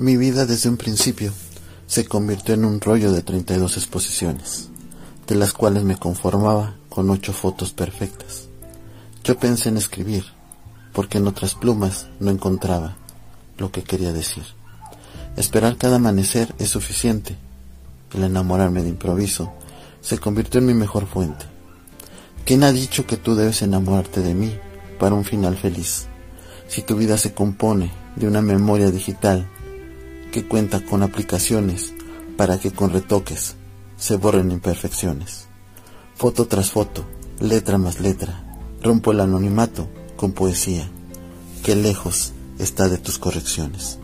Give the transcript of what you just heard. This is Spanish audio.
Mi vida desde un principio se convirtió en un rollo de 32 exposiciones, de las cuales me conformaba con ocho fotos perfectas. Yo pensé en escribir, porque en otras plumas no encontraba lo que quería decir. Esperar cada amanecer es suficiente. El enamorarme de improviso se convirtió en mi mejor fuente. ¿Quién ha dicho que tú debes enamorarte de mí para un final feliz? Si tu vida se compone de una memoria digital que cuenta con aplicaciones para que con retoques se borren imperfecciones. Foto tras foto, letra más letra, rompo el anonimato con poesía, que lejos está de tus correcciones.